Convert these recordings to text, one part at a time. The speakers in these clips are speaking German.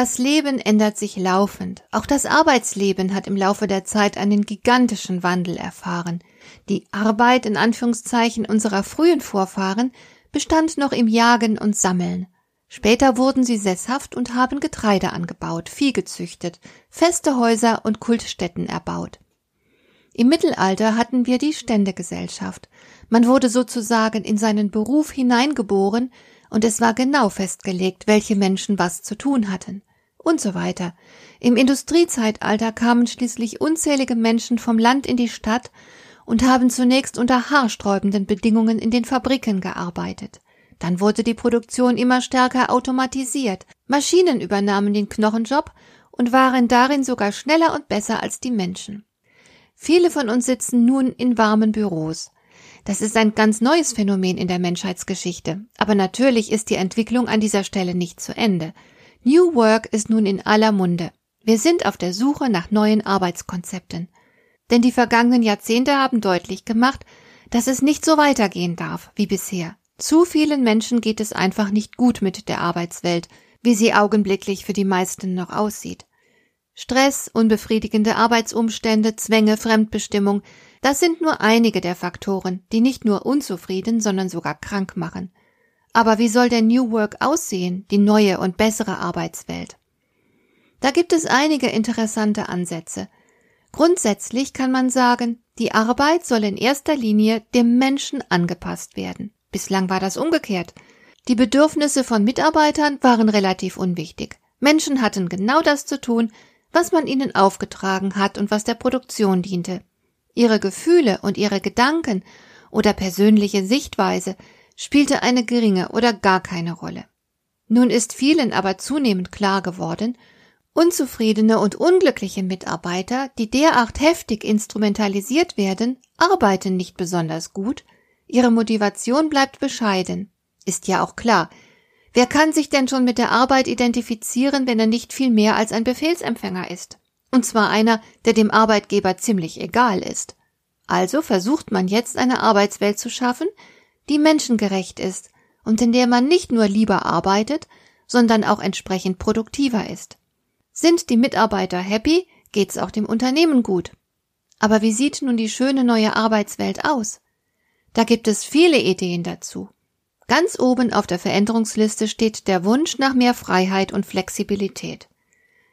Das Leben ändert sich laufend. Auch das Arbeitsleben hat im Laufe der Zeit einen gigantischen Wandel erfahren. Die Arbeit in Anführungszeichen unserer frühen Vorfahren bestand noch im Jagen und Sammeln. Später wurden sie sesshaft und haben Getreide angebaut, Vieh gezüchtet, feste Häuser und Kultstätten erbaut. Im Mittelalter hatten wir die Ständegesellschaft. Man wurde sozusagen in seinen Beruf hineingeboren und es war genau festgelegt, welche Menschen was zu tun hatten. Und so weiter. Im Industriezeitalter kamen schließlich unzählige Menschen vom Land in die Stadt und haben zunächst unter haarsträubenden Bedingungen in den Fabriken gearbeitet. Dann wurde die Produktion immer stärker automatisiert. Maschinen übernahmen den Knochenjob und waren darin sogar schneller und besser als die Menschen. Viele von uns sitzen nun in warmen Büros. Das ist ein ganz neues Phänomen in der Menschheitsgeschichte. Aber natürlich ist die Entwicklung an dieser Stelle nicht zu Ende. New Work ist nun in aller Munde. Wir sind auf der Suche nach neuen Arbeitskonzepten. Denn die vergangenen Jahrzehnte haben deutlich gemacht, dass es nicht so weitergehen darf wie bisher. Zu vielen Menschen geht es einfach nicht gut mit der Arbeitswelt, wie sie augenblicklich für die meisten noch aussieht. Stress, unbefriedigende Arbeitsumstände, Zwänge, Fremdbestimmung, das sind nur einige der Faktoren, die nicht nur unzufrieden, sondern sogar krank machen. Aber wie soll der New Work aussehen, die neue und bessere Arbeitswelt? Da gibt es einige interessante Ansätze. Grundsätzlich kann man sagen, die Arbeit soll in erster Linie dem Menschen angepasst werden. Bislang war das umgekehrt. Die Bedürfnisse von Mitarbeitern waren relativ unwichtig. Menschen hatten genau das zu tun, was man ihnen aufgetragen hat und was der Produktion diente. Ihre Gefühle und ihre Gedanken oder persönliche Sichtweise spielte eine geringe oder gar keine Rolle. Nun ist vielen aber zunehmend klar geworden, unzufriedene und unglückliche Mitarbeiter, die derart heftig instrumentalisiert werden, arbeiten nicht besonders gut, ihre Motivation bleibt bescheiden. Ist ja auch klar, wer kann sich denn schon mit der Arbeit identifizieren, wenn er nicht viel mehr als ein Befehlsempfänger ist? Und zwar einer, der dem Arbeitgeber ziemlich egal ist. Also versucht man jetzt eine Arbeitswelt zu schaffen, die menschengerecht ist und in der man nicht nur lieber arbeitet, sondern auch entsprechend produktiver ist. Sind die Mitarbeiter happy, geht's auch dem Unternehmen gut. Aber wie sieht nun die schöne neue Arbeitswelt aus? Da gibt es viele Ideen dazu. Ganz oben auf der Veränderungsliste steht der Wunsch nach mehr Freiheit und Flexibilität.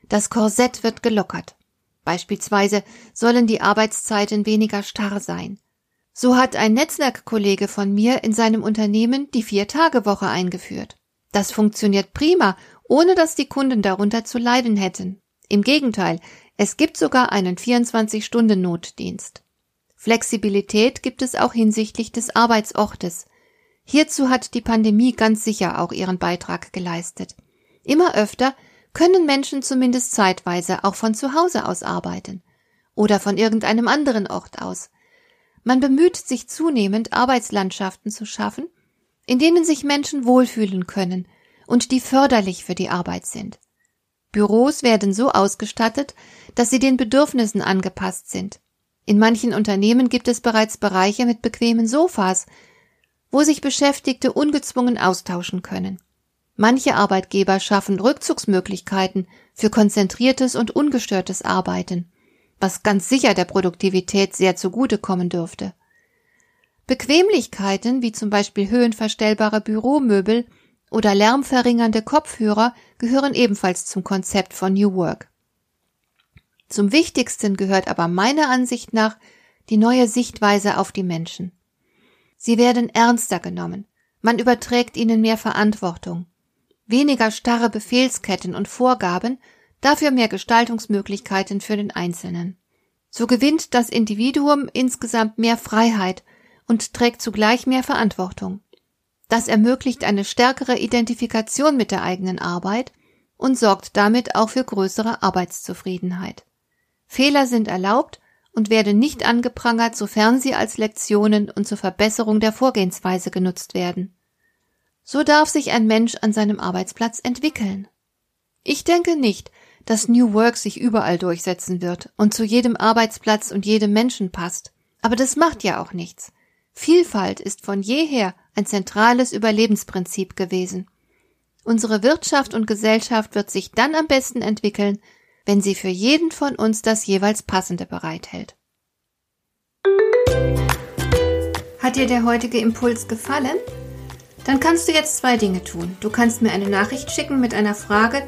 Das Korsett wird gelockert. Beispielsweise sollen die Arbeitszeiten weniger starr sein. So hat ein Netzwerkkollege von mir in seinem Unternehmen die Vier-Tage-Woche eingeführt. Das funktioniert prima, ohne dass die Kunden darunter zu leiden hätten. Im Gegenteil, es gibt sogar einen 24-Stunden-Notdienst. Flexibilität gibt es auch hinsichtlich des Arbeitsortes. Hierzu hat die Pandemie ganz sicher auch ihren Beitrag geleistet. Immer öfter können Menschen zumindest zeitweise auch von zu Hause aus arbeiten oder von irgendeinem anderen Ort aus. Man bemüht sich zunehmend, Arbeitslandschaften zu schaffen, in denen sich Menschen wohlfühlen können und die förderlich für die Arbeit sind. Büros werden so ausgestattet, dass sie den Bedürfnissen angepasst sind. In manchen Unternehmen gibt es bereits Bereiche mit bequemen Sofas, wo sich Beschäftigte ungezwungen austauschen können. Manche Arbeitgeber schaffen Rückzugsmöglichkeiten für konzentriertes und ungestörtes Arbeiten, was ganz sicher der Produktivität sehr zugutekommen dürfte. Bequemlichkeiten wie zum Beispiel höhenverstellbare Büromöbel oder lärmverringernde Kopfhörer gehören ebenfalls zum Konzept von New Work. Zum Wichtigsten gehört aber meiner Ansicht nach die neue Sichtweise auf die Menschen. Sie werden ernster genommen, man überträgt ihnen mehr Verantwortung, weniger starre Befehlsketten und Vorgaben, dafür mehr Gestaltungsmöglichkeiten für den Einzelnen. So gewinnt das Individuum insgesamt mehr Freiheit und trägt zugleich mehr Verantwortung. Das ermöglicht eine stärkere Identifikation mit der eigenen Arbeit und sorgt damit auch für größere Arbeitszufriedenheit. Fehler sind erlaubt und werde nicht angeprangert, sofern sie als Lektionen und zur Verbesserung der Vorgehensweise genutzt werden. So darf sich ein Mensch an seinem Arbeitsplatz entwickeln. Ich denke nicht, dass New Work sich überall durchsetzen wird und zu jedem Arbeitsplatz und jedem Menschen passt. Aber das macht ja auch nichts. Vielfalt ist von jeher ein zentrales Überlebensprinzip gewesen. Unsere Wirtschaft und Gesellschaft wird sich dann am besten entwickeln, wenn sie für jeden von uns das jeweils Passende bereithält. Hat dir der heutige Impuls gefallen? Dann kannst du jetzt zwei Dinge tun. Du kannst mir eine Nachricht schicken mit einer Frage,